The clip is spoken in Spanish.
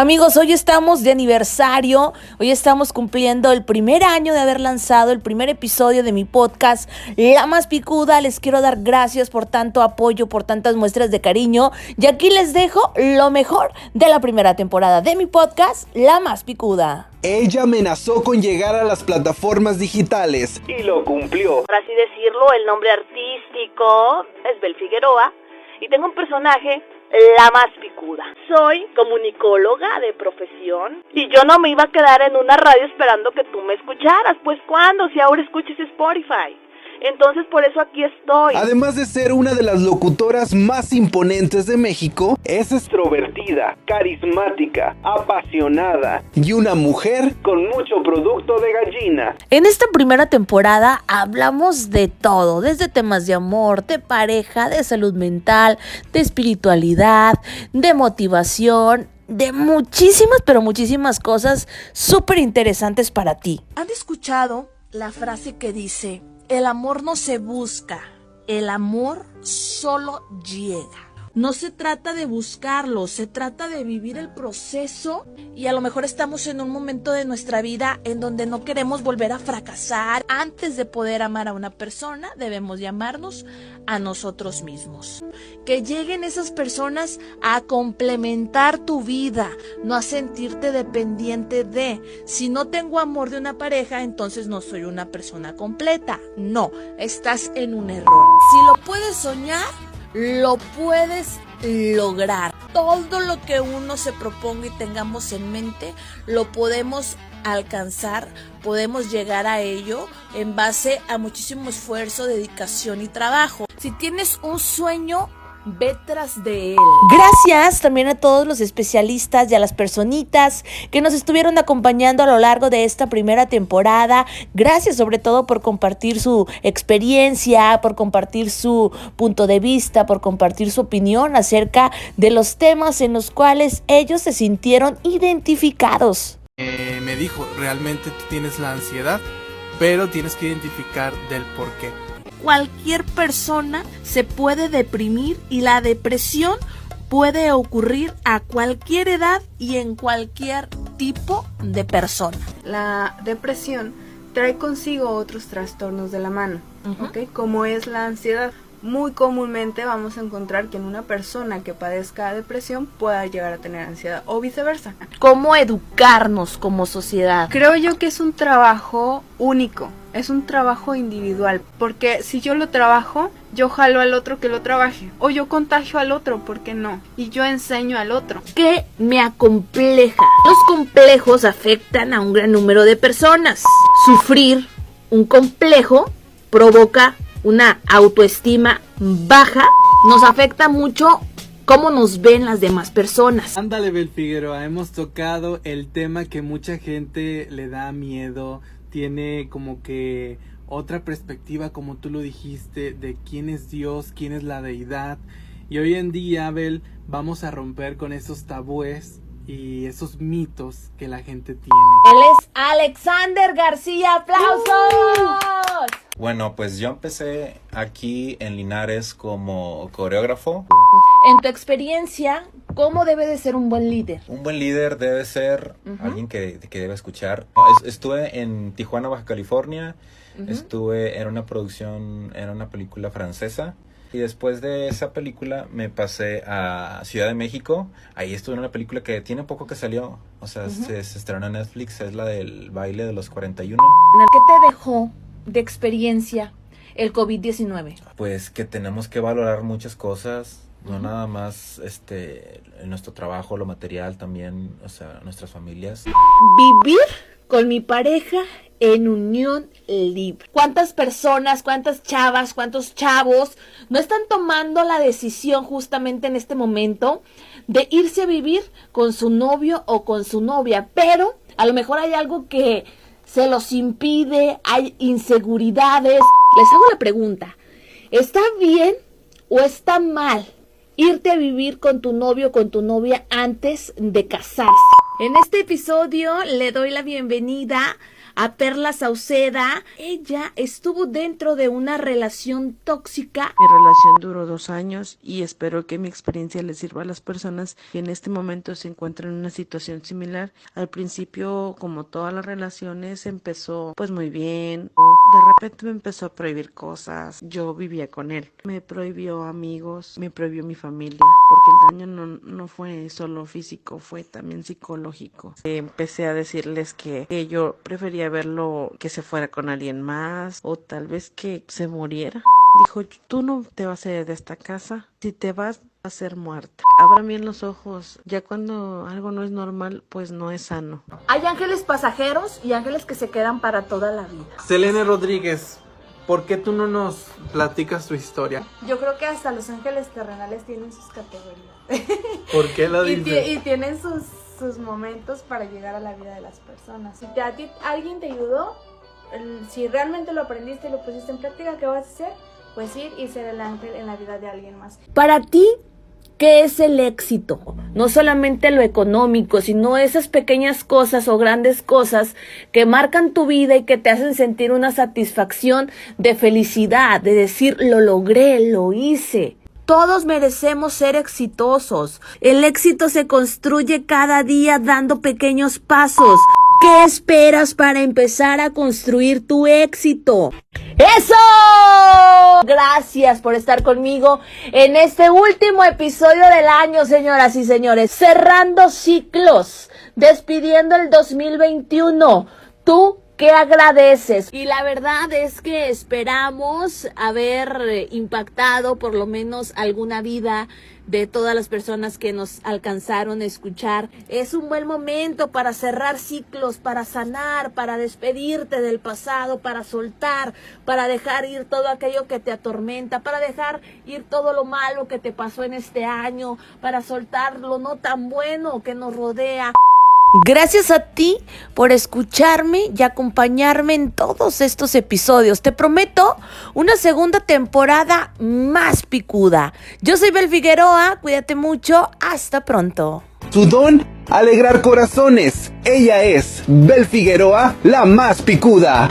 Amigos, hoy estamos de aniversario, hoy estamos cumpliendo el primer año de haber lanzado el primer episodio de mi podcast La Más Picuda. Les quiero dar gracias por tanto apoyo, por tantas muestras de cariño y aquí les dejo lo mejor de la primera temporada de mi podcast La Más Picuda. Ella amenazó con llegar a las plataformas digitales y lo cumplió. Por así decirlo, el nombre artístico es Bel Figueroa y tengo un personaje la más picuda. Soy comunicóloga de profesión y yo no me iba a quedar en una radio esperando que tú me escucharas. Pues cuando, si ahora escuches Spotify. Entonces por eso aquí estoy. Además de ser una de las locutoras más imponentes de México, es extrovertida, carismática, apasionada y una mujer con mucho producto de gallina. En esta primera temporada hablamos de todo, desde temas de amor, de pareja, de salud mental, de espiritualidad, de motivación de muchísimas, pero muchísimas cosas súper interesantes para ti. ¿Han escuchado la frase que dice, el amor no se busca, el amor solo llega. No se trata de buscarlo, se trata de vivir el proceso y a lo mejor estamos en un momento de nuestra vida en donde no queremos volver a fracasar. Antes de poder amar a una persona debemos llamarnos a nosotros mismos. Que lleguen esas personas a complementar tu vida, no a sentirte dependiente de. Si no tengo amor de una pareja, entonces no soy una persona completa. No, estás en un error. Si lo puedes soñar, lo puedes lograr. Todo lo que uno se proponga y tengamos en mente, lo podemos alcanzar, podemos llegar a ello en base a muchísimo esfuerzo, dedicación y trabajo. Si tienes un sueño, ve tras de él. Gracias también a todos los especialistas y a las personitas que nos estuvieron acompañando a lo largo de esta primera temporada. Gracias sobre todo por compartir su experiencia, por compartir su punto de vista, por compartir su opinión acerca de los temas en los cuales ellos se sintieron identificados. Eh, me dijo, realmente tienes la ansiedad, pero tienes que identificar del por qué cualquier persona se puede deprimir y la depresión puede ocurrir a cualquier edad y en cualquier tipo de persona. La depresión trae consigo otros trastornos de la mano, Como es la ansiedad. Muy comúnmente vamos a encontrar que en una persona que padezca depresión pueda llegar a tener ansiedad o viceversa. ¿Cómo educarnos como sociedad? Creo yo que es un trabajo único es un trabajo individual, porque si yo lo trabajo, yo jalo al otro que lo trabaje, o yo contagio al otro, ¿por qué no? Y yo enseño al otro. ¿Qué me acompleja? Los complejos afectan a un gran número de personas. Sufrir un complejo provoca una autoestima baja, nos afecta mucho cómo nos ven las demás personas. Ándale, Bel Figueroa, hemos tocado el tema que mucha gente le da miedo tiene como que otra perspectiva, como tú lo dijiste, de quién es Dios, quién es la deidad. Y hoy en día, Abel, vamos a romper con esos tabúes y esos mitos que la gente tiene. Él es Alexander García, aplausos. Bueno, pues yo empecé aquí en Linares como coreógrafo. En tu experiencia, ¿cómo debe de ser un buen líder? Un buen líder debe ser alguien que, debe escuchar. estuve en Tijuana, Baja California. Estuve en una producción, en una película francesa. Y después de esa película me pasé a Ciudad de México. Ahí estuve en una película que tiene poco que salió. O sea, se, se, estrenó en Netflix. Es la del baile de los 41. ¿Qué te dejó de experiencia el COVID-19? Pues que tenemos que valorar muchas cosas, no nada más este nuestro trabajo, lo material también, o sea, nuestras familias. Vivir con mi pareja en unión libre. ¿Cuántas personas, cuántas chavas, cuántos chavos no están tomando la decisión justamente en este momento de irse a vivir con su novio o con su novia? Pero a lo mejor hay algo que se los impide, hay inseguridades. Les hago la pregunta, ¿está bien o está mal irte a vivir con tu novio o con tu novia antes de casarse? En este episodio le doy la bienvenida a Perla Sauceda. Ella estuvo dentro de una relación tóxica. Mi relación duró dos años y espero que mi experiencia le sirva a las personas que en este momento se encuentran en una situación similar. Al principio, como todas las relaciones, empezó pues muy bien. De repente me empezó a prohibir cosas. Yo vivía con él. Me prohibió amigos, me prohibió mi familia, porque el daño no, no fue solo físico, fue también psicológico. Empecé a decirles que, que yo prefería verlo que se fuera con alguien más o tal vez que se muriera. Dijo, tú no te vas a ir de esta casa. Si te vas, a ser muerte. Abran bien los ojos. Ya cuando algo no es normal, pues no es sano. Hay ángeles pasajeros y ángeles que se quedan para toda la vida. Selene Rodríguez, ¿por qué tú no nos platicas tu historia? Yo creo que hasta los ángeles terrenales tienen sus categorías. ¿Por qué lo y, dices? ti- y tienen sus, sus momentos para llegar a la vida de las personas. Si te- a ti alguien te ayudó, si realmente lo aprendiste y lo pusiste en práctica, ¿qué vas a hacer? Pues ir y ser el ángel en la vida de alguien más. Para ti, ¿qué es el éxito? No solamente lo económico, sino esas pequeñas cosas o grandes cosas que marcan tu vida y que te hacen sentir una satisfacción de felicidad, de decir, lo logré, lo hice. Todos merecemos ser exitosos. El éxito se construye cada día dando pequeños pasos. ¿Qué esperas para empezar a construir tu éxito? ¡Eso! Gracias por estar conmigo en este último episodio del año, señoras y señores. Cerrando ciclos, despidiendo el 2021. Tú ¿Qué agradeces? Y la verdad es que esperamos haber eh, impactado por lo menos alguna vida de todas las personas que nos alcanzaron a escuchar. Es un buen momento para cerrar ciclos, para sanar, para despedirte del pasado, para soltar, para dejar ir todo aquello que te atormenta, para dejar ir todo lo malo que te pasó en este año, para soltar lo no tan bueno que nos rodea. Gracias a ti por escucharme y acompañarme en todos estos episodios. Te prometo una segunda temporada más picuda. Yo soy Bel Figueroa, cuídate mucho, hasta pronto. Su don, alegrar corazones. Ella es Bel Figueroa, la más picuda.